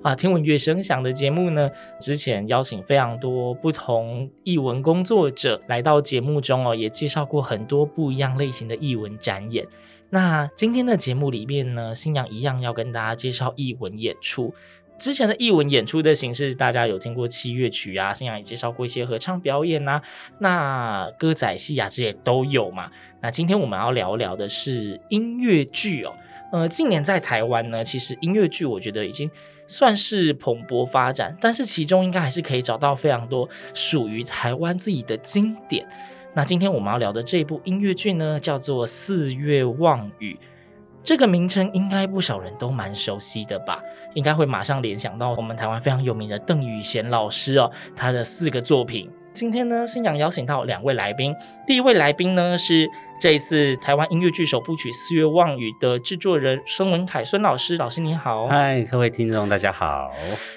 啊，听闻乐声响的节目呢，之前邀请非常多不同艺文工作者来到节目中哦，也介绍过很多不一样类型的艺文展演。那今天的节目里面呢，新娘一样要跟大家介绍艺文演出。之前的艺文演出的形式，大家有听过器乐曲啊，新娘也介绍过一些合唱表演啊，那歌仔戏啊这些都有嘛。那今天我们要聊聊的是音乐剧哦。呃，近年在台湾呢，其实音乐剧我觉得已经算是蓬勃发展，但是其中应该还是可以找到非常多属于台湾自己的经典。那今天我们要聊的这部音乐剧呢，叫做《四月望雨》。这个名称应该不少人都蛮熟悉的吧？应该会马上联想到我们台湾非常有名的邓雨贤老师哦，他的四个作品。今天呢，新娘邀请到两位来宾，第一位来宾呢是这一次台湾音乐剧首部曲《四月望雨》的制作人孙文凯孙老师，老师你好。嗨，各位听众大家好。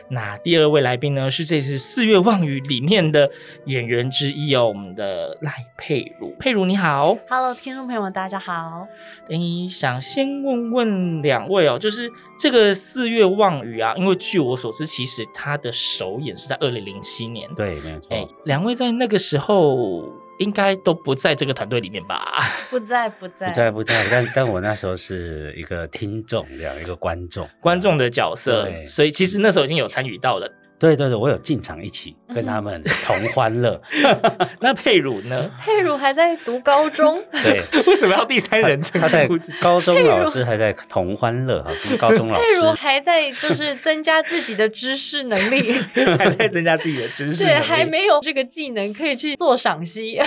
那第二位来宾呢是这次《四月望雨》里面的演员之一哦，我们的赖佩如，佩如你好。Hello，听众朋友们，大家好。诶，想先问问两位哦，就是这个《四月望雨》啊，因为据我所知，其实它的首演是在二零零七年。对，没有错。诶，两位在那个时候应该都不在这个团队里面吧？不在，不在，不在，不在。但但我那时候是一个听众，这样一个观众，观众的角色，对所以其实那时候已经有参与到了。对对对，我有进场一起跟他们同欢乐。那佩如呢？佩如还在读高中，对，为什么要第三人称他在？高中老师还在同欢乐哈，跟高中老师还在就是增加自己的知识能力，还在增加自己的知识，对，还没有这个技能可以去做赏析。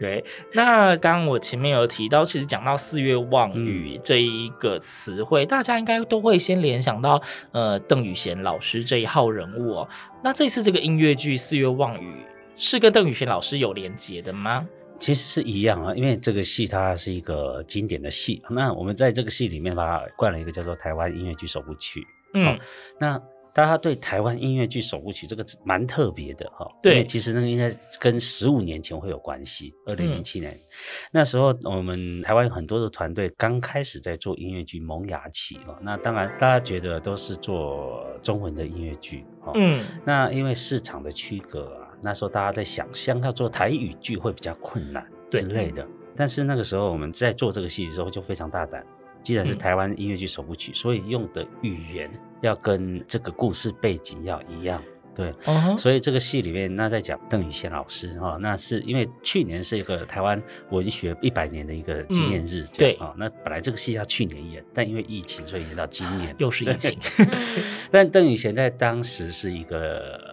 对，那刚刚我前面有提到，其实讲到“四月望雨”这一个词汇，嗯、大家应该都会先联想到呃邓宇贤老师这一号人物哦。那这次这个音乐剧《四月望雨》是跟邓雨贤老师有连结的吗？其实是一样啊，因为这个戏它是一个经典的戏。那我们在这个戏里面把它冠了一个叫做“台湾音乐剧首部曲”。嗯，哦、那。大家对台湾音乐剧首部曲这个蛮特别的哈，对，其实那个应该跟十五年前会有关系。二零零七年、嗯、那时候，我们台湾有很多的团队刚开始在做音乐剧萌芽期啊。那当然，大家觉得都是做中文的音乐剧，嗯，那因为市场的区隔啊，那时候大家在想象要做台语剧会比较困难之类的。但是那个时候我们在做这个戏的时候就非常大胆。既然是台湾音乐剧首部曲，嗯、所以用的语言要跟这个故事背景要一样，对。Uh huh. 所以这个戏里面，那在讲邓雨贤老师哈，那是因为去年是一个台湾文学一百年的一个纪念日，对啊。那本来这个戏要去年演，但因为疫情，所以演到今年，又是疫情。但邓雨贤在当时是一个。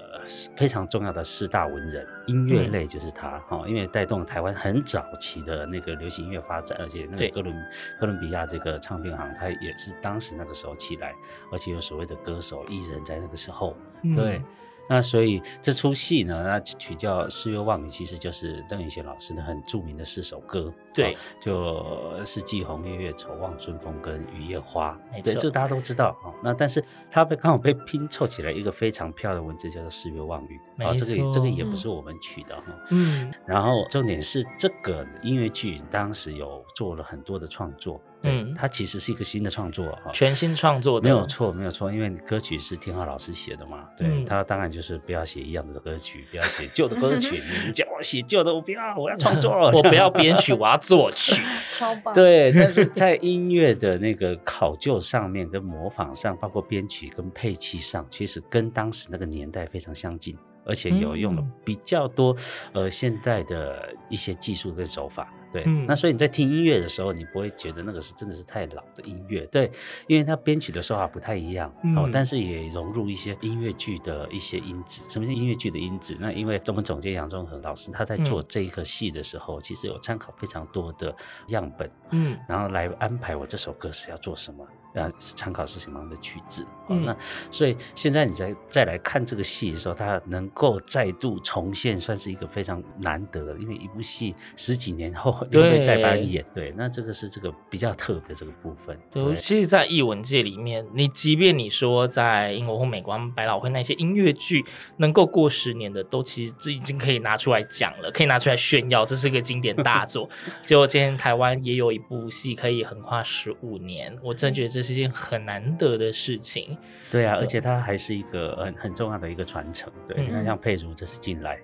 非常重要的四大文人，音乐类就是他哈，嗯、因为带动台湾很早期的那个流行音乐发展，而且那个哥伦哥伦比亚这个唱片行，他也是当时那个时候起来，而且有所谓的歌手艺人，在那个时候，嗯、对。那所以这出戏呢，那取叫《四月望雨》，其实就是邓雨贤老师的很著名的四首歌。对，就四季红，月月稠，望春风跟雨夜花。对，这大家都知道啊。那但是它被刚好被拼凑起来一个非常漂亮的文字，叫做《四月望雨》。啊，这个这个也不是我们取的哈。嗯。然后重点是这个音乐剧当时有做了很多的创作。嗯，它其实是一个新的创作哈，全新创作的，没有错，没有错，因为歌曲是天浩老师写的嘛，对、嗯、他当然就是不要写一样的歌曲，不要写旧的歌曲，你叫我写旧的，我不要，我要创作，我不要编曲，我要作曲，超棒。对，但是在音乐的那个考究上面，跟模仿上，包括编曲跟配器上，其实跟当时那个年代非常相近。而且有用了比较多，呃，现代的一些技术跟手法，对，嗯、那所以你在听音乐的时候，你不会觉得那个是真的是太老的音乐，对，因为它编曲的手法不太一样，嗯、哦，但是也融入一些音乐剧的一些音质。什么叫音乐剧的音质？那因为我们总监杨宗恒老师他在做这一个戏的时候，嗯、其实有参考非常多的样本，嗯，然后来安排我这首歌是要做什么。呃，参考是什么样的曲子？嗯、那所以现在你再再来看这个戏的时候，它能够再度重现，算是一个非常难得的，因为一部戏十几年后又会再来演。对，那这个是这个比较特别这个部分。对，对其实，在艺文界里面，你即便你说在英国或美国百老汇那些音乐剧能够过十年的，都其实这已经可以拿出来讲了，可以拿出来炫耀，这是一个经典大作。结果今天台湾也有一部戏可以横跨十五年，我真觉得这。这是件很难得的事情，对啊，对而且它还是一个很很重要的一个传承。对，你看、嗯、像佩如这次进来，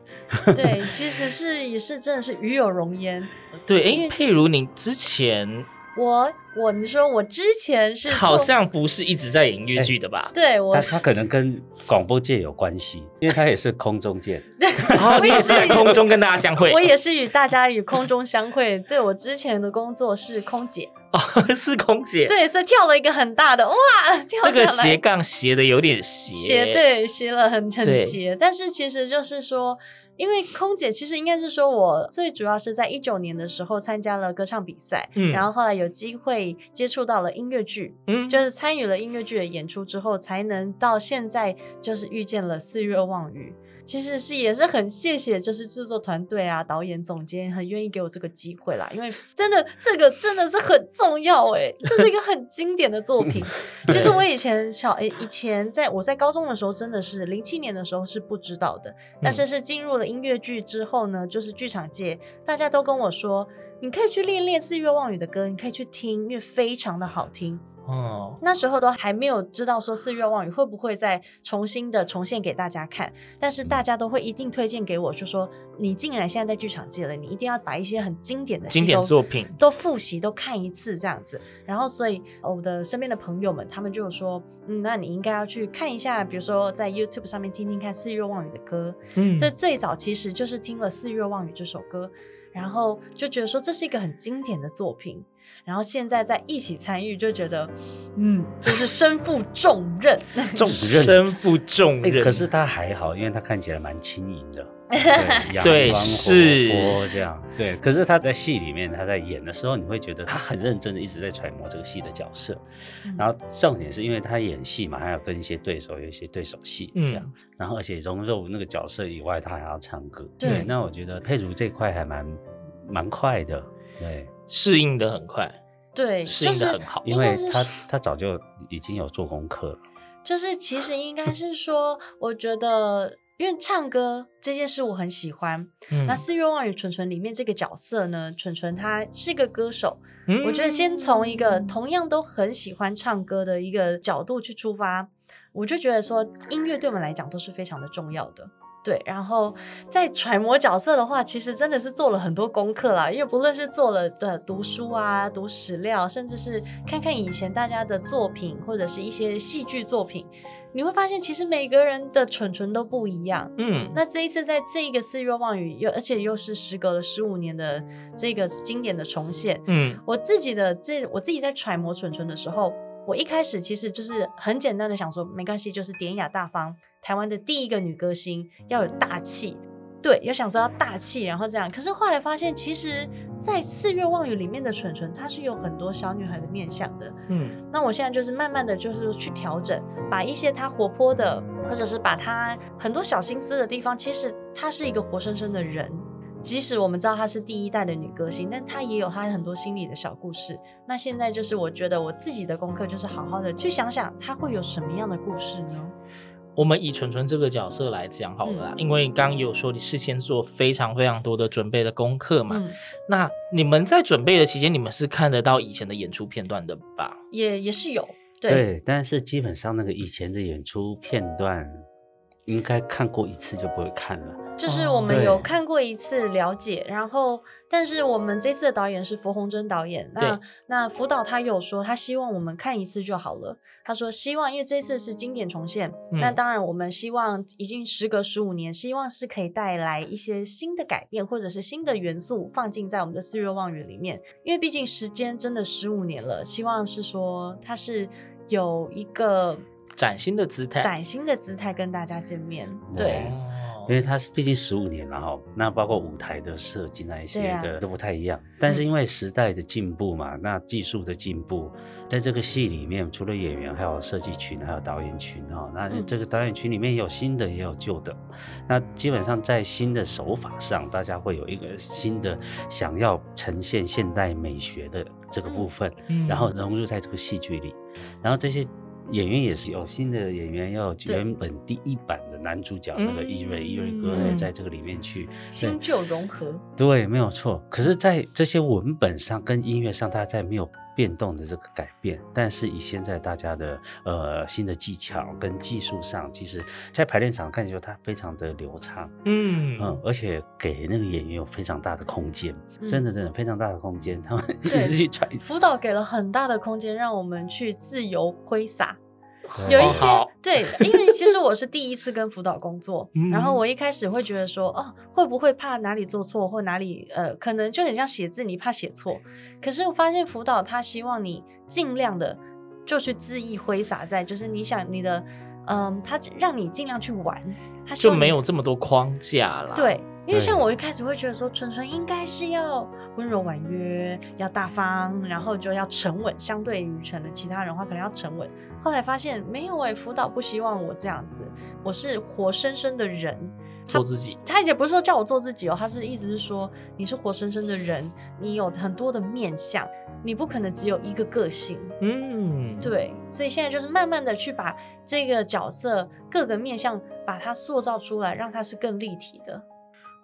对，其实是也是真的是与有荣焉。对，哎、欸，佩如，你之前。我我你说我之前是好像不是一直在演音乐剧的吧？欸、对，我他他可能跟广播界有关系，因为他也是空中界。对，我也是在 空中跟大家相会。我也是与大家与空中相会。对，我之前的工作是空姐哦，是空姐。对，所以跳了一个很大的哇，跳这个斜杠斜的有点斜，斜对斜了很很斜，但是其实就是说。因为空姐其实应该是说，我最主要是在一九年的时候参加了歌唱比赛，嗯，然后后来有机会接触到了音乐剧，嗯，就是参与了音乐剧的演出之后，才能到现在就是遇见了四月望雨。其实是也是很谢谢，就是制作团队啊、导演、总监很愿意给我这个机会啦，因为真的这个真的是很重要哎，这是一个很经典的作品。其实我以前小诶以前在我在高中的时候，真的是零七年的时候是不知道的，但是是进入了音乐剧之后呢，就是剧场界大家都跟我说，你可以去练练四月望雨的歌，你可以去听，因为非常的好听。哦，那时候都还没有知道说四月望雨会不会再重新的重现给大家看，但是大家都会一定推荐给我，就说你竟然现在在剧场界了，你一定要把一些很经典的经典作品都复习都看一次这样子。然后所以我的身边的朋友们他们就有说，嗯，那你应该要去看一下，比如说在 YouTube 上面听听看四月望雨的歌。嗯，这最早其实就是听了四月望雨这首歌，然后就觉得说这是一个很经典的作品。然后现在在一起参与，就觉得，嗯，就是身负重任，重任，身负重任。可是他还好，因为他看起来蛮轻盈的，对，是这样，对。可是他在戏里面，他在演的时候，你会觉得他很认真的一直在揣摩这个戏的角色。然后重点是因为他演戏嘛，还要跟一些对手有一些对手戏这样。然后而且融入那个角色以外，他还要唱歌。对，那我觉得佩如这块还蛮蛮快的，对。适应的很快，对，适应的很好，因为他他早就已经有做功课了。就是其实应该是说，我觉得因为唱歌这件事我很喜欢。嗯、那四月望雨纯纯里面这个角色呢，纯纯他是一个歌手。嗯、我觉得先从一个同样都很喜欢唱歌的一个角度去出发，我就觉得说音乐对我们来讲都是非常的重要的。对，然后在揣摩角色的话，其实真的是做了很多功课啦。因为不论是做了的读书啊、读史料，甚至是看看以前大家的作品，或者是一些戏剧作品，你会发现其实每个人的蠢蠢都不一样。嗯，那这一次在这个四月望雨，又而且又是时隔了十五年的这个经典的重现。嗯，我自己的这我自己在揣摩蠢蠢的时候，我一开始其实就是很简单的想说，没关系，就是典雅大方。台湾的第一个女歌星要有大气，对，要想说要大气，然后这样。可是后来发现，其实，在《四月望雨》里面的纯纯，她是有很多小女孩的面相的。嗯，那我现在就是慢慢的就是去调整，把一些她活泼的，或者是把她很多小心思的地方，其实她是一个活生生的人。即使我们知道她是第一代的女歌星，但她也有她很多心里的小故事。那现在就是我觉得我自己的功课，就是好好的去想想她会有什么样的故事呢？我们以纯纯这个角色来讲好了啦，嗯、因为刚刚有说你事先做非常非常多的准备的功课嘛。嗯、那你们在准备的期间，你们是看得到以前的演出片段的吧？也也是有，对，对，但是基本上那个以前的演出片段，应该看过一次就不会看了。就是我们有看过一次了解，哦、然后但是我们这次的导演是符宏征导演，那那辅导他有说他希望我们看一次就好了。他说希望因为这次是经典重现，嗯、那当然我们希望已经时隔十五年，希望是可以带来一些新的改变或者是新的元素放进在我们的四月望语里面，因为毕竟时间真的十五年了，希望是说它是有一个崭新的姿态，崭新的姿态跟大家见面，对。因为它是毕竟十五年了哈，那包括舞台的设计那一些的都不太一样。啊、但是因为时代的进步嘛，嗯、那技术的进步，在这个戏里面，除了演员，还有设计群，还有导演群哈。那这个导演群里面有新的，也有旧的。嗯、那基本上在新的手法上，大家会有一个新的想要呈现现代美学的这个部分，嗯、然后融入在这个戏剧里，然后这些。演员也是有新的演员，要原本第一版的男主角那个伊瑞伊瑞哥也在这个里面去新旧融合，对，没有错。可是，在这些文本上跟音乐上，大家在没有变动的这个改变，但是以现在大家的呃新的技巧跟技术上，其实，在排练场看起来它非常的流畅，嗯嗯，而且给那个演员有非常大的空间，真的真的非常大的空间，他们一直 去揣。辅导给了很大的空间，让我们去自由挥洒。有一些、哦、对，因为其实我是第一次跟辅导工作，然后我一开始会觉得说，哦，会不会怕哪里做错，或哪里呃，可能就很像写字，你怕写错。可是我发现辅导他希望你尽量的就去恣意挥洒在，就是你想你的，嗯、呃，他让你尽量去玩，他就没有这么多框架了。对。因为像我一开始会觉得说，纯纯应该是要温柔婉约，要大方，然后就要沉稳，相对于可能其他人的话，可能要沉稳。后来发现没有哎、欸，辅导不希望我这样子，我是活生生的人，做自己。他也不是说叫我做自己哦，他是意思是说你是活生生的人，你有很多的面相，你不可能只有一个个性。嗯，对，所以现在就是慢慢的去把这个角色各个面相把它塑造出来，让它是更立体的。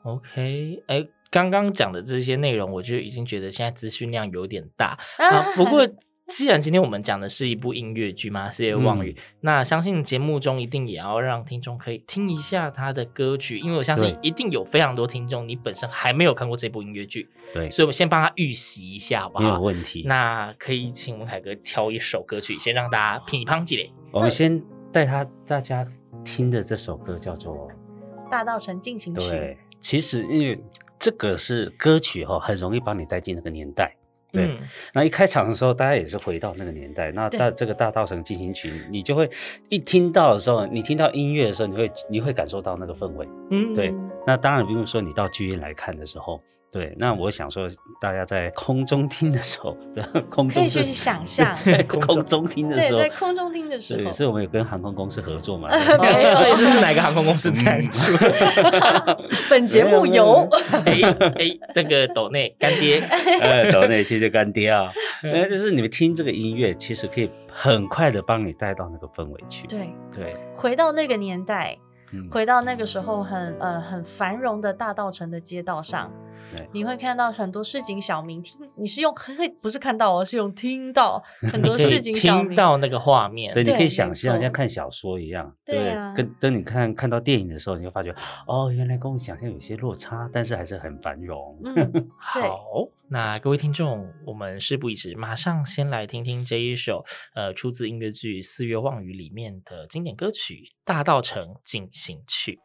OK，哎，刚刚讲的这些内容，我就已经觉得现在资讯量有点大 啊。不过，既然今天我们讲的是一部音乐剧嘛，《四月望语》，嗯、那相信节目中一定也要让听众可以听一下他的歌曲，因为我相信一定有非常多听众，你本身还没有看过这部音乐剧，对，所以我们先帮他预习一下，好不好？没有问题。那可以请文凯哥挑一首歌曲，先让大家品一乓几嘞。我们先带他大家听的这首歌叫做《大道城进行曲》。对。其实，因为这个是歌曲哈，很容易把你带进那个年代。对，嗯、那一开场的时候，大家也是回到那个年代。那大这个大道城进行曲，你就会一听到的时候，你听到音乐的时候，你会你会感受到那个氛围。嗯，对。那当然不用说，你到剧院来看的时候。对，那我想说，大家在空中听的时候，空中可以去想象，空中听的时候，对，在空中听的时候，对，所以我们有跟航空公司合作嘛？没有，这一次是哪个航空公司赞助？本节目由哎哎那个斗内干爹，呃，斗内谢谢干爹啊，那就是你们听这个音乐，其实可以很快的帮你带到那个氛围去，对对，回到那个年代，回到那个时候很呃很繁荣的大稻城的街道上。你会看到很多市井小民，听你是用会不是看到哦，是用听到 很多市井小民听到那个画面，对，你可以想象像看小说一样，对，跟等你看看到电影的时候，你会发觉哦，原来跟我想象有些落差，但是还是很繁荣。好，那各位听众，我们事不宜迟，马上先来听听这一首呃出自音乐剧《四月望雨》里面的经典歌曲《大道城进行曲》。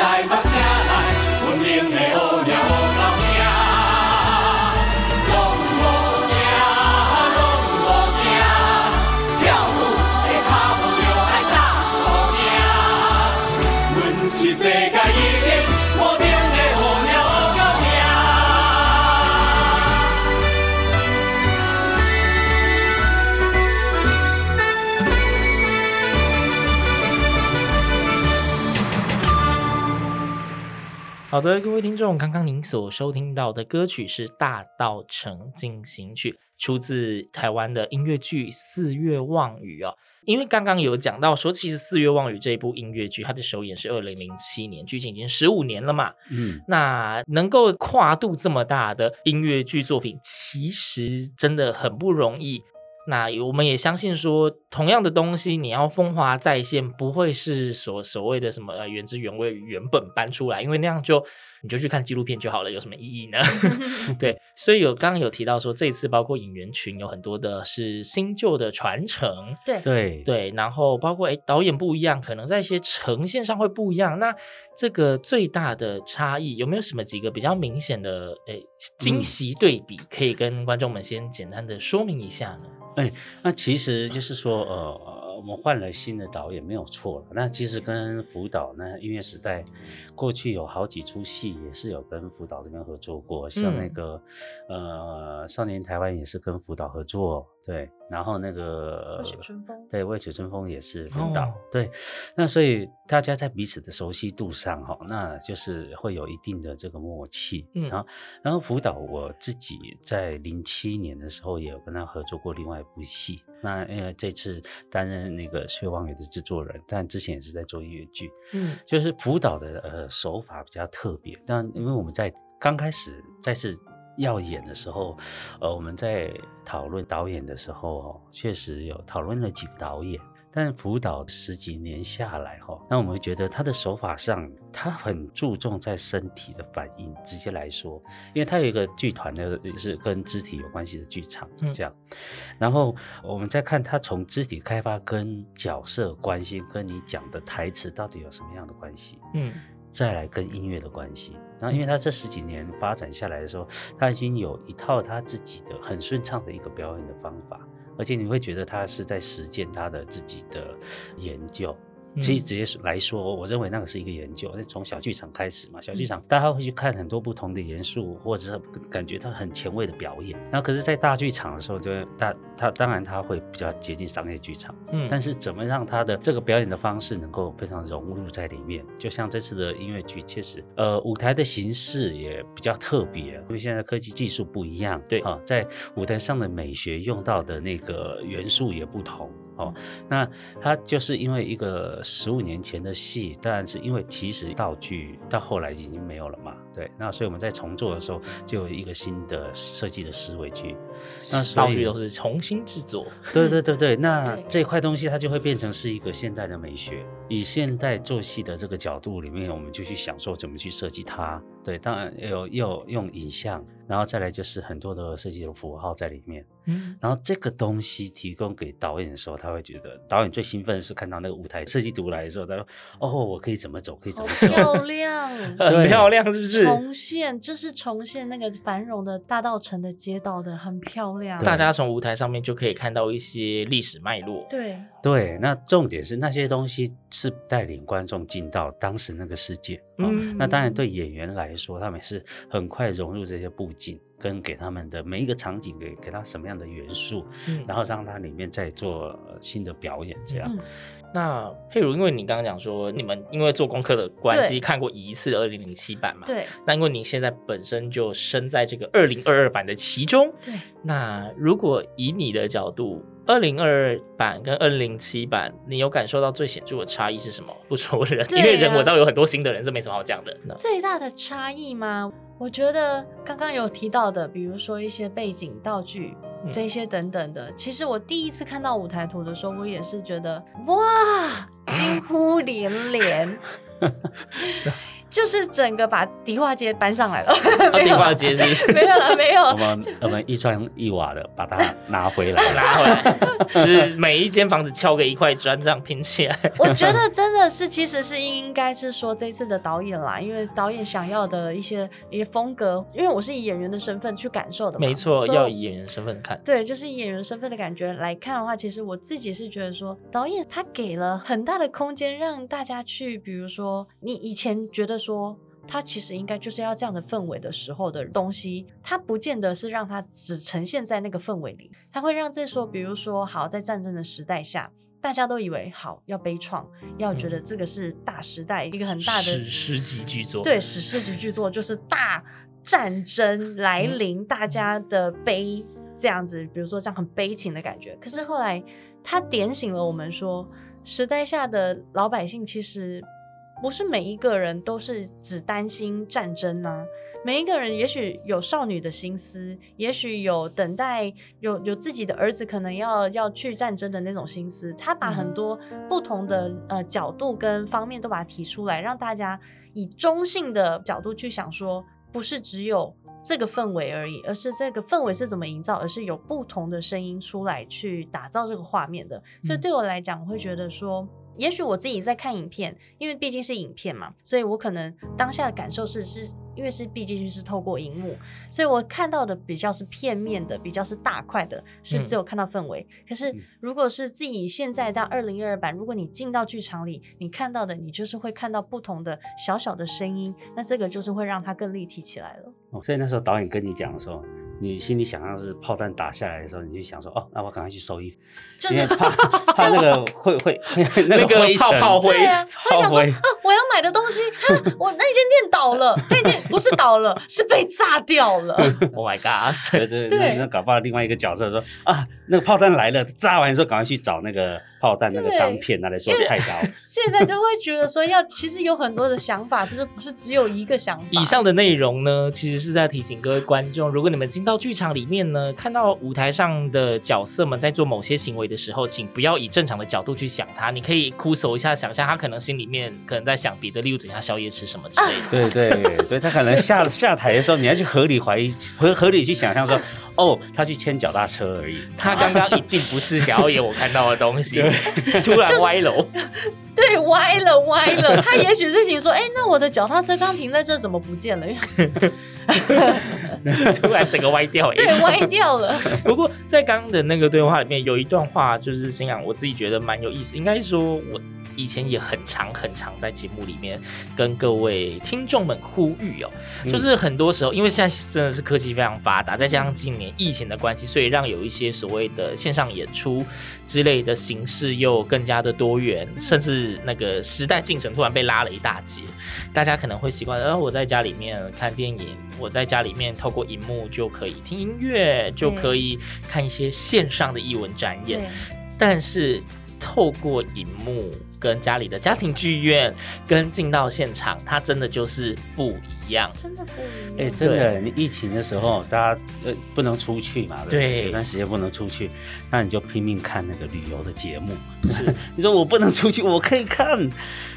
たい場好的，各位听众，刚刚您所收听到的歌曲是《大稻埕进行曲》，出自台湾的音乐剧《四月望雨》哦。因为刚刚有讲到说，其实《四月望雨》这一部音乐剧，它的首演是二零零七年，距今已经十五年了嘛。嗯，那能够跨度这么大的音乐剧作品，其实真的很不容易。那我们也相信说，同样的东西，你要风华再现，不会是所所谓的什么呃原汁原味原本搬出来，因为那样就你就去看纪录片就好了，有什么意义呢？对，所以有刚刚有提到说，这一次包括演员群有很多的是新旧的传承，对对对，然后包括诶导演不一样，可能在一些呈现上会不一样。那这个最大的差异有没有什么几个比较明显的诶惊喜对比，可以跟观众们先简单的说明一下呢？哎，那其实就是说，呃，我们换了新的导演没有错了。那其实跟福岛呢音乐时代过去有好几出戏也是有跟福岛这边合作过，像那个、嗯、呃少年台湾也是跟福岛合作。对，然后那个未雪春风，对，未雪春风也是福岛，哦、对，那所以大家在彼此的熟悉度上，哈，那就是会有一定的这个默契，嗯，然后，然后福岛我自己在零七年的时候也有跟他合作过另外一部戏，那因为这次担任那个《四月望雨》的制作人，但之前也是在做音乐剧，嗯，就是福岛的呃手法比较特别，但因为我们在刚开始再次。要演的时候，呃，我们在讨论导演的时候，哦，确实有讨论了几个导演。但辅导十几年下来，哈，那我们会觉得他的手法上，他很注重在身体的反应。直接来说，因为他有一个剧团的，也是跟肢体有关系的剧场，这样。嗯、然后我们再看他从肢体开发跟角色关系，跟你讲的台词到底有什么样的关系？嗯。再来跟音乐的关系，然后因为他这十几年发展下来的时候，他已经有一套他自己的很顺畅的一个表演的方法，而且你会觉得他是在实践他的自己的研究。其实直接来说，我认为那个是一个研究，是从小剧场开始嘛。小剧场大家会去看很多不同的元素，或者是感觉它很前卫的表演。那可是，在大剧场的时候，就大它当然它会比较接近商业剧场，嗯。但是怎么让它的这个表演的方式能够非常融入在里面？就像这次的音乐剧，确实，呃，舞台的形式也比较特别，因为现在科技技术不一样，对啊，在舞台上的美学用到的那个元素也不同。哦，那他就是因为一个十五年前的戏，当然是因为其实道具到后来已经没有了嘛，对，那所以我们在重做的时候就有一个新的设计的思维去，那道具都是重新制作，对对对对，那 这块东西它就会变成是一个现代的美学，以现代做戏的这个角度里面，我们就去想说怎么去设计它，对，当然有有用影像。然后再来就是很多的设计的符号在里面，嗯，然后这个东西提供给导演的时候，他会觉得导演最兴奋的是看到那个舞台设计图来的时候，他说：“哦，我可以怎么走，可以怎么走，漂亮，很漂亮，是不是？重现就是重现那个繁荣的大道城的街道的，很漂亮。大家从舞台上面就可以看到一些历史脉络，对对。那重点是那些东西是带领观众进到当时那个世界，嗯，那当然对演员来说，他们是很快融入这些布。跟给他们的每一个场景给给他什么样的元素，嗯、然后让他里面再做新的表演，这样。嗯、那譬如，因为你刚刚讲说你们因为做功课的关系看过一次二零零七版嘛，对。那因为你现在本身就身在这个二零二二版的其中，对。那如果以你的角度，二零二二版跟二零零七版，你有感受到最显著的差异是什么？不说人，啊、因为人我知道有很多新的人是没什么好讲的。最大的差异吗？我觉得刚刚有提到的，比如说一些背景道具，这些等等的。嗯、其实我第一次看到舞台图的时候，我也是觉得哇，惊呼连连。就是整个把迪化街搬上来了。迪化街是不是？没有了，没有。我们我们一砖一瓦的把它拿回来，拿回来，是每一间房子敲个一块砖这样拼起来。我觉得真的是，其实是应该是说这次的导演啦，因为导演想要的一些一些风格，因为我是以演员的身份去感受的嘛。没错，要以演员身份看。对，就是以演员身份的感觉来看的话，其实我自己是觉得说，导演他给了很大的空间让大家去，比如说你以前觉得说。他其实应该就是要这样的氛围的时候的东西，它不见得是让它只呈现在那个氛围里，它会让这说，比如说，好，在战争的时代下，大家都以为好要悲怆，要觉得这个是大时代，嗯、一个很大的史诗级巨作，对，史诗级巨作就是大战争来临，大家的悲这样子，比如说这样很悲情的感觉。可是后来，他点醒了我们说，时代下的老百姓其实。不是每一个人都是只担心战争呢、啊。每一个人也许有少女的心思，也许有等待有有自己的儿子可能要要去战争的那种心思。他把很多不同的呃角度跟方面都把它提出来，让大家以中性的角度去想说，不是只有这个氛围而已，而是这个氛围是怎么营造，而是有不同的声音出来去打造这个画面的。所以对我来讲，我会觉得说。也许我自己在看影片，因为毕竟是影片嘛，所以我可能当下的感受是是。因为是毕竟是透过荧幕，所以我看到的比较是片面的，比较是大块的，是只有看到氛围。嗯、可是如果是自己现在到二零二二版，如果你进到剧场里，你看到的你就是会看到不同的小小的声音，那这个就是会让它更立体起来了。哦，所以那时候导演跟你讲的时候，你心里想象是炮弹打下来的时候，你就想说，哦，那我赶快去收衣服，就是怕 怕那个会会 那个泡泡灰，对啊，他想说啊，我要买的东西，啊、我那间店倒了，那间。不是倒了，是被炸掉了。Oh my god！对对对，那搞不好另外一个角色说啊，那个炮弹来了，炸完之后赶快去找那个。炮弹那个钢片拿来做菜刀，现在就会觉得说要，其实有很多的想法，就是不是只有一个想法。以上的内容呢，其实是在提醒各位观众，如果你们进到剧场里面呢，看到舞台上的角色们在做某些行为的时候，请不要以正常的角度去想他，你可以哭手一下，想象他可能心里面可能在想别的，例如等下宵夜吃什么之类的。啊、对对对，他可能下下台的时候，你要去合理怀疑，合合理去想象说。哦，他去牵脚踏车而已。他刚刚一定不是想要演我看到的东西，突然歪楼，对，歪了歪了。他也许是想说，哎、欸，那我的脚踏车刚停在这，怎么不见了？突然整个歪掉，对，歪掉了。不过在刚刚的那个对话里面，有一段话就是心想，我自己觉得蛮有意思。应该说我。以前也很常很常在节目里面跟各位听众们呼吁哦，就是很多时候，因为现在真的是科技非常发达，再加上今年疫情的关系，所以让有一些所谓的线上演出之类的形式又更加的多元，甚至那个时代进程突然被拉了一大截，大家可能会习惯，呃，我在家里面看电影，我在家里面透过荧幕就可以听音乐，就可以看一些线上的艺文展演，但是透过荧幕。跟家里的家庭剧院，跟进到现场，它真的就是不一样，真的不一样。哎、欸，真的，你疫情的时候，大家呃不能出去嘛，对，对，有段时间不能出去，那你就拼命看那个旅游的节目。是 你说我不能出去，我可以看，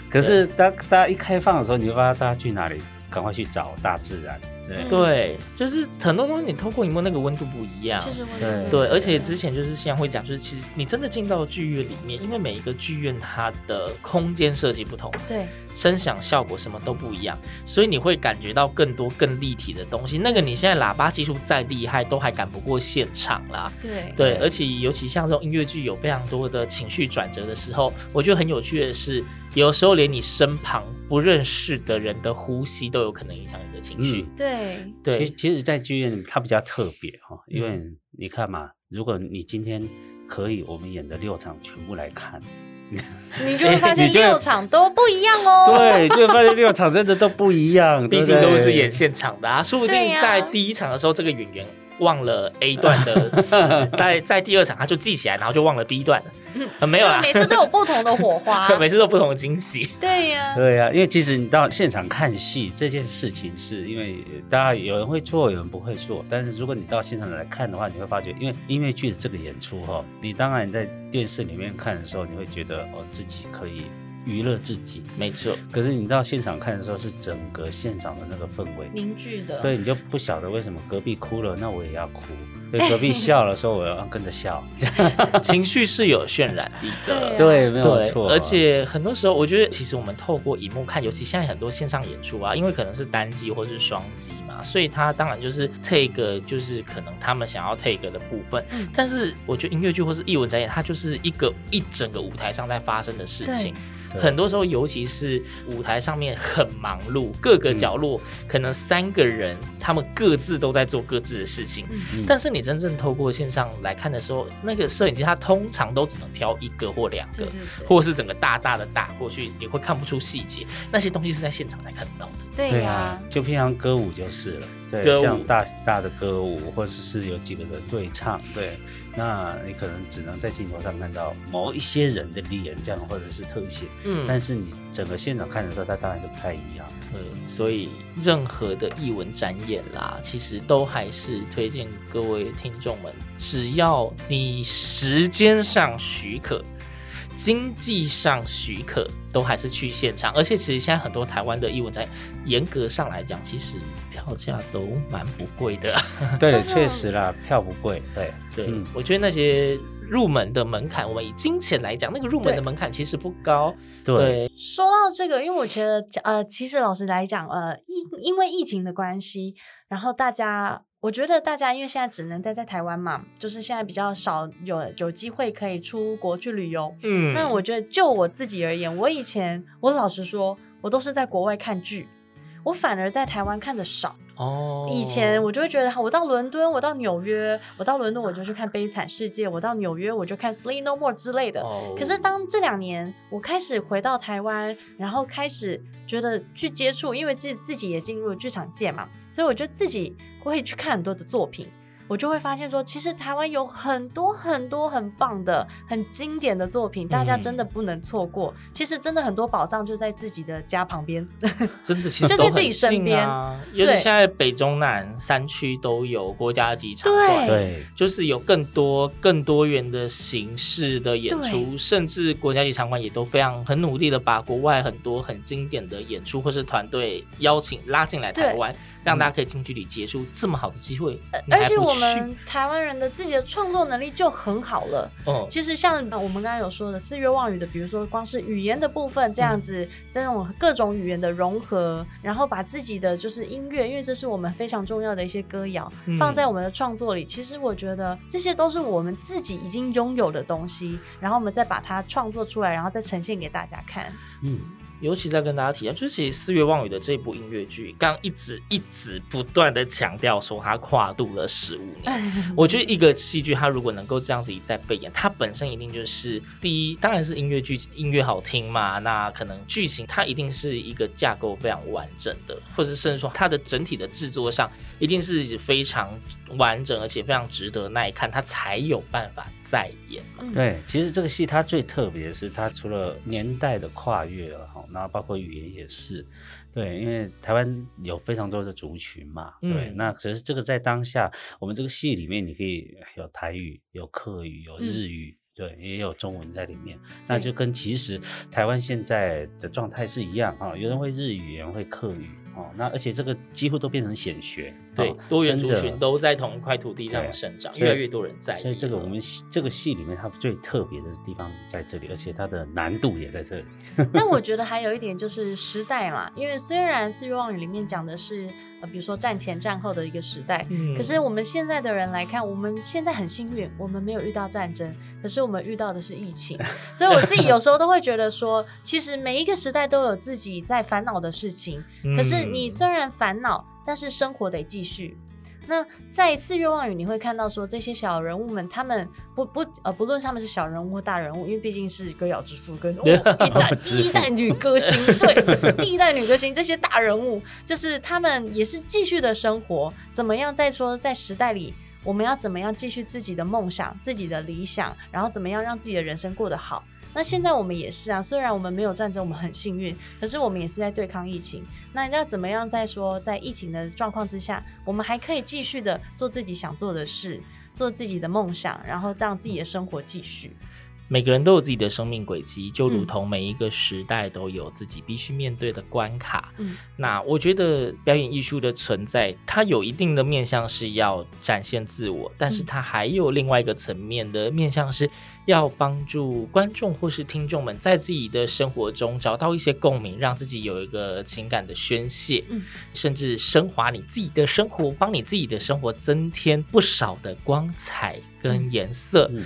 可是当大家一开放的时候，你就发现大家去哪里？赶快去找大自然。对，对，就是很多东西你透过荧幕那个温度不一样，对。对，而且之前就是像会讲，就是其实你真的进到剧院里面，因为每一个剧院它的空间设计不同，对，声响效果什么都不一样，所以你会感觉到更多更立体的东西。那个你现在喇叭技术再厉害，都还赶不过现场啦。对。对，而且尤其像这种音乐剧有非常多的情绪转折的时候，我觉得很有趣的是，有时候连你身旁不认识的人的呼吸都有可能影响你的情绪。嗯、对。对，其其实，在剧院它比较特别哈，因为你看嘛，如果你今天可以，我们演的六场全部来看，你就会发现六场都不一样哦。对，就会发现六场真的都不一样，毕竟都是演现场的啊，说不定在第一场的时候，这个演员忘了 A 段的词，在在第二场他就记起来，然后就忘了 B 段了。嗯，没有啊，每次都有不同的火花，每次都不同的惊喜。对呀、啊，对呀、啊，因为其实你到现场看戏这件事情，是因为大家有人会做，有人不会做。但是如果你到现场来看的话，你会发觉，因为音乐剧的这个演出哈，你当然在电视里面看的时候，你会觉得哦，自己可以娱乐自己，没错。可是你到现场看的时候，是整个现场的那个氛围凝聚的，对，你就不晓得为什么隔壁哭了，那我也要哭。对，隔壁笑的时候，我要跟着笑，情绪是有渲染力的，对，没有错。而且很多时候，我觉得其实我们透过荧幕看，尤其现在很多线上演出啊，因为可能是单机或是双机嘛，所以它当然就是 take，就是可能他们想要 take 的部分。嗯，但是我觉得音乐剧或是艺文展演，它就是一个一整个舞台上在发生的事情。很多时候，尤其是舞台上面很忙碌，各个角落可能三个人，他们各自都在做各自的事情。嗯、但是你真正透过线上来看的时候，那个摄影机它通常都只能挑一个或两个，或者是整个大大的打过去，你会看不出细节。那些东西是在现场才看得到的。对呀、啊，就平常歌舞就是了。对，像大大的歌舞，或者是有几个人对唱，对，那你可能只能在镜头上看到某一些人的脸，这样或者是特写，嗯，但是你整个现场看的时候，它当然是不太一样，嗯，所以任何的艺文展演啦，其实都还是推荐各位听众们，只要你时间上许可。经济上许可，都还是去现场，而且其实现在很多台湾的艺文展，严格上来讲，其实票价都蛮不贵的。对，确实啦，票不贵。对对，嗯，我觉得那些入门的门槛，我们以金钱来讲，那个入门的门槛其实不高。对，对说到这个，因为我觉得，呃，其实老实来讲，呃，因因为疫情的关系，然后大家。我觉得大家因为现在只能待在台湾嘛，就是现在比较少有有机会可以出国去旅游。嗯，那我觉得就我自己而言，我以前我老实说，我都是在国外看剧，我反而在台湾看的少。哦，以前我就会觉得，我到伦敦，我到纽约，我到伦敦我就去看《悲惨世界》，我到纽约我就看《Sleep No More》之类的。哦，可是当这两年我开始回到台湾，然后开始觉得去接触，因为自己自己也进入了剧场界嘛，所以我就自己会去看很多的作品。我就会发现说，其实台湾有很多很多很棒的、很经典的作品，大家真的不能错过。嗯、其实真的很多宝藏就在自己的家旁边，真的其实都很近啊，就在自己身边。因为现在北中南三区都有国家级场馆，对，就是有更多更多元的形式的演出，甚至国家级场馆也都非常很努力的把国外很多很经典的演出或是团队邀请拉进来台湾。让大家可以近距离接触这么好的机会，而且我们台湾人的自己的创作能力就很好了。哦，其实像我们刚刚有说的四月望雨的，比如说光是语言的部分这样子，这种各种语言的融合，然后把自己的就是音乐，因为这是我们非常重要的一些歌谣，放在我们的创作里。其实我觉得这些都是我们自己已经拥有的东西，然后我们再把它创作出来，然后再呈现给大家看。嗯。尤其在跟大家提，就是其实四月望雨的这部音乐剧，刚一直一直不断的强调说它跨度了十五年。我觉得一个戏剧它如果能够这样子一再被演，它本身一定就是第一，当然是音乐剧音乐好听嘛。那可能剧情它一定是一个架构非常完整的，或者甚至说它的整体的制作上一定是非常完整，而且非常值得耐看，它才有办法再演嘛。对，其实这个戏它最特别的是，它除了年代的跨越了哈。然后包括语言也是，对，因为台湾有非常多的族群嘛，对，嗯、那可是这个在当下，我们这个戏里面，你可以有台语、有客语、有日语，嗯、对，也有中文在里面，那就跟其实台湾现在的状态是一样啊，有人会日语，有人会客语。哦，那而且这个几乎都变成显学，对，哦、多元族群都在同一块土地上生长，越来越多人在。所以这个我们这个戏里面，它最特别的地方在这里，而且它的难度也在这里。那我觉得 还有一点就是时代嘛，因为虽然《四月望雨》里面讲的是呃，比如说战前战后的一个时代，嗯，可是我们现在的人来看，我们现在很幸运，我们没有遇到战争，可是我们遇到的是疫情，所以我自己有时候都会觉得说，其实每一个时代都有自己在烦恼的事情，可是。你虽然烦恼，但是生活得继续。那在四月望雨，你会看到说这些小人物们，他们不不呃，不论他们是小人物或大人物，因为毕竟是歌谣之父跟、哦、一代第一代女歌星，对，第一代女歌星这些大人物，就是他们也是继续的生活，怎么样？再说在时代里，我们要怎么样继续自己的梦想、自己的理想，然后怎么样让自己的人生过得好？那现在我们也是啊，虽然我们没有战争，我们很幸运，可是我们也是在对抗疫情。那要怎么样再说，在疫情的状况之下，我们还可以继续的做自己想做的事，做自己的梦想，然后让自己的生活继续。每个人都有自己的生命轨迹，就如同每一个时代都有自己必须面对的关卡。嗯，那我觉得表演艺术的存在，它有一定的面向是要展现自我，但是它还有另外一个层面的面向是要帮助观众或是听众们在自己的生活中找到一些共鸣，让自己有一个情感的宣泄，嗯，甚至升华你自己的生活，帮你自己的生活增添不少的光彩跟颜色。嗯。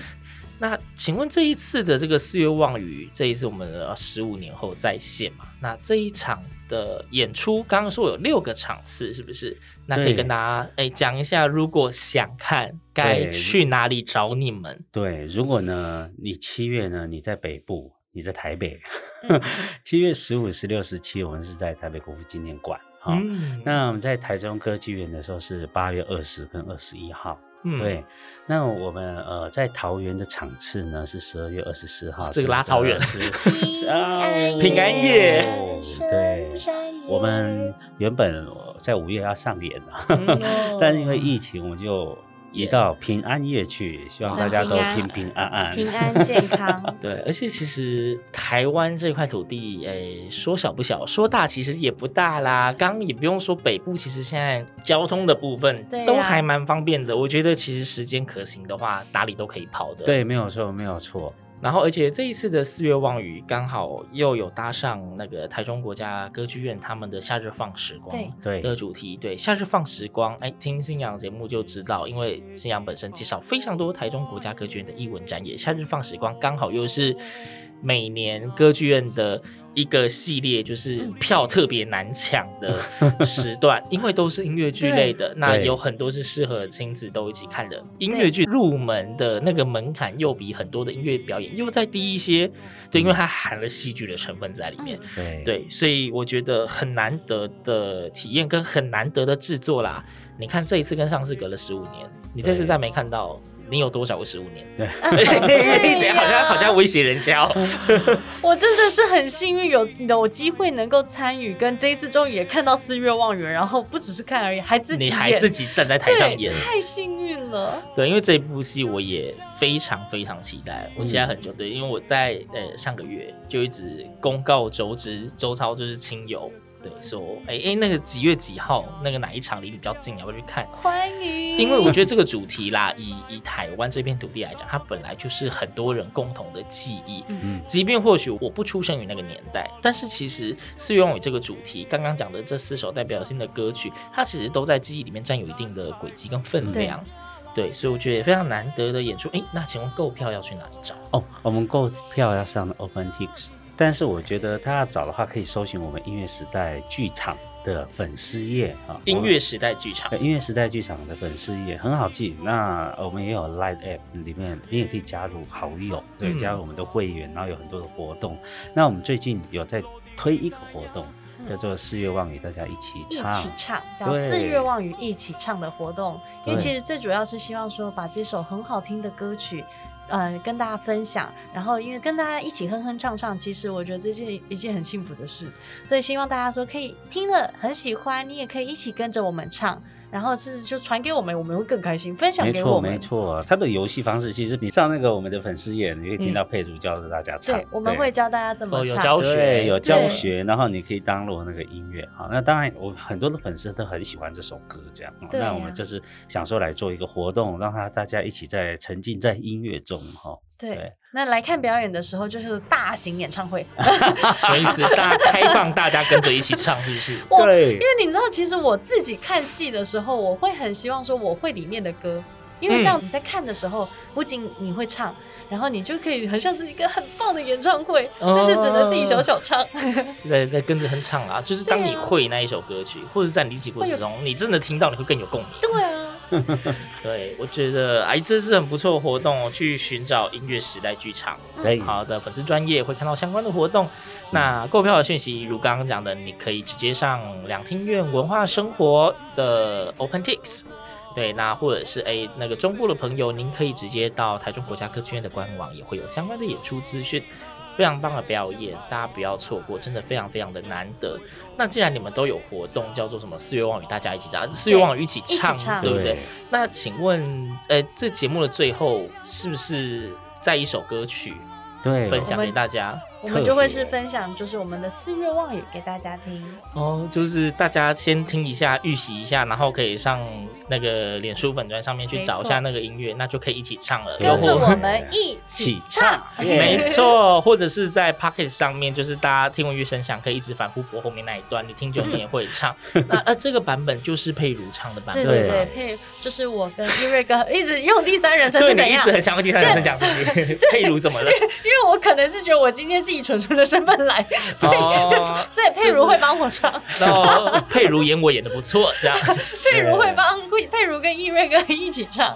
那请问这一次的这个四月望雨，这一次我们十五年后再现嘛？那这一场的演出，刚刚说有六个场次，是不是？那可以跟大家哎讲一下，如果想看，该去哪里找你们？对，如果呢，你七月呢，你在北部，你在台北，七月十五、十六、十七，我们是在台北国父纪念馆。好，嗯、那我们在台中歌剧院的时候是八月二十跟二十一号。嗯，对，那我们呃在桃园的场次呢是十二月二十四号，这个拉超远是 平安夜，对，我们原本在五月要上演的，但是因为疫情，我们就。移到平安夜去，希望大家都平平安安、平安健康。对，而且其实台湾这块土地，哎、欸，说小不小，说大其实也不大啦。刚也不用说北部，其实现在交通的部分都还蛮方便的。啊、我觉得其实时间可行的话，哪里都可以跑的。对，没有错，没有错。然后，而且这一次的四月望雨刚好又有搭上那个台中国家歌剧院他们的夏日放时光对的主题，对，对夏日放时光，哎，听信仰节目就知道，因为信仰本身介绍非常多台中国家歌剧院的艺文展演，夏日放时光刚好又是每年歌剧院的。一个系列就是票特别难抢的 时段，因为都是音乐剧类的，那有很多是适合亲子都一起看的。音乐剧入门的那个门槛又比很多的音乐表演又再低一些，对，因为它含了戏剧的成分在里面，对对，所以我觉得很难得的体验跟很难得的制作啦。你看这一次跟上次隔了十五年，你这次再没看到。你有多少个十五年？对，对，好像好像威胁人家哦。我真的是很幸运，有有机会能够参与，跟这一次终于也看到四月望雨，然后不只是看而已，还自己你还自己站在台上演，太幸运了。对，因为这部戏我也非常非常期待，我期待很久。对，因为我在呃上个月就一直公告周知周超就是亲友。对，说，哎、欸、哎，那个几月几号，那个哪一场离你比较近，要不要去看？欢迎。因为我觉得这个主题啦，以以台湾这片土地来讲，它本来就是很多人共同的记忆。嗯，即便或许我不出生于那个年代，但是其实四月望雨这个主题，刚刚讲的这四首代表性的歌曲，它其实都在记忆里面占有一定的轨迹跟分量。对，对，所以我觉得非常难得的演出。哎，那请问购票要去哪里找？哦，我们购票要上 OpenTix。但是我觉得他要找的话，可以搜寻我们音乐时代剧场的粉丝页啊。音乐时代剧场，音乐时代剧场的粉丝页很好记。那我们也有 Line App 里面，你也可以加入好友，对，加入我们的会员，然后有很多的活动。嗯、那我们最近有在推一个活动，叫做“四月望雨”，大家一起唱，一起唱，叫“四月望雨”一起唱的活动。因为其实最主要是希望说，把这首很好听的歌曲。呃，跟大家分享，然后因为跟大家一起哼哼唱唱，其实我觉得这是一件很幸福的事，所以希望大家说可以听了很喜欢，你也可以一起跟着我们唱。然后是就传给我们，我们会更开心，分享给我们。没错，没错，它的游戏方式其实比上那个我们的粉丝页，你可以听到佩如教着大家唱。对，我们会教大家怎么唱。有教学，有教学，然后你可以 download 那个音乐。好，那当然我很多的粉丝都很喜欢这首歌，这样。那我们就是想说来做一个活动，让他大家一起在沉浸在音乐中，哈。对。那来看表演的时候就是大型演唱会，什么意思大家开放，大家跟着一起唱，是不是？对，因为你知道，其实我自己看戏的时候，我会很希望说我会里面的歌，因为像你在看的时候，不仅你会唱，然后你就可以很像是一个很棒的演唱会，但是只能自己小小唱，在在跟着哼唱啊。就是当你会那一首歌曲，或者在理解过程中，你真的听到，你会更有共鸣。对啊。对，我觉得哎，这是很不错的活动哦，去寻找音乐时代剧场。对，好的粉丝专业会看到相关的活动。那购票的讯息，如刚刚讲的，你可以直接上两厅院文化生活的 OpenTix。对，那或者是哎，那个中部的朋友，您可以直接到台中国家歌剧院的官网，也会有相关的演出资讯。非常棒的表演，大家不要错过，真的非常非常的难得。那既然你们都有活动，叫做什么“四月望雨”，大家一起唱，“四月望雨”一起唱，对不对？那请问，呃，这节目的最后是不是在一首歌曲，对，分享给大家。我们就会是分享，就是我们的四月望语给大家听哦，就是大家先听一下，预习一下，然后可以上那个脸书粉砖上面去找一下那个音乐，那就可以一起唱了。跟着我们一起唱，没错。或者是在 Pocket 上面，就是大家听闻乐声响，可以一直反复播后面那一段，你听久你也会唱。那呃，这个版本就是佩如唱的版本，对对对，佩就是我跟伊瑞哥一直用第三人称，对，你一直很想用第三人称讲自己。佩如怎么了？因为我可能是觉得我今天是以纯纯的身份来，所以 所以佩如会帮我唱，然后珮如演我演的不错，这样 佩如会帮佩如跟易瑞哥一起唱。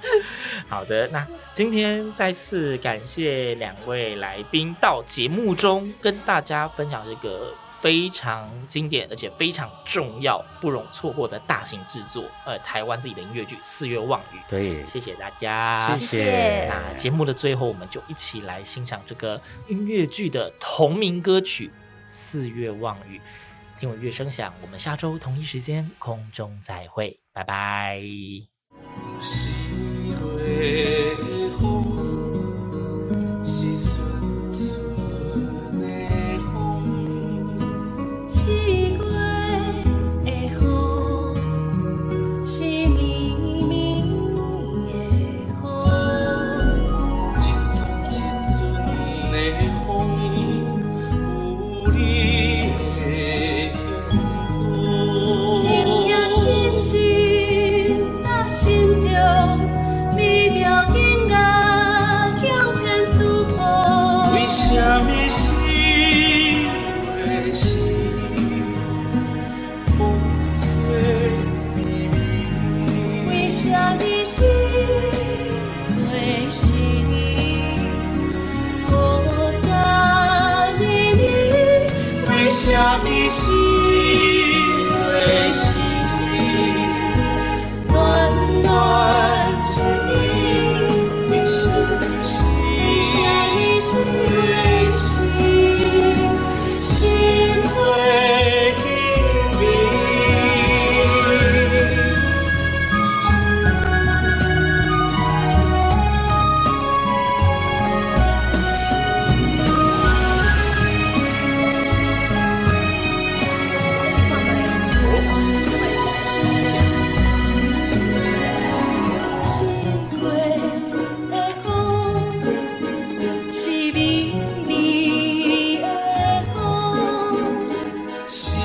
好的，那今天再次感谢两位来宾到节目中跟大家分享这个非常经典而且非常重要、不容错过的大型制作，呃，台湾自己的音乐剧《四月望雨》。对，谢谢大家，谢谢。那节目的最后，我们就一起来欣赏这个音乐剧的同名歌曲《四月望雨》。听闻乐声响，我们下周同一时间空中再会，拜拜。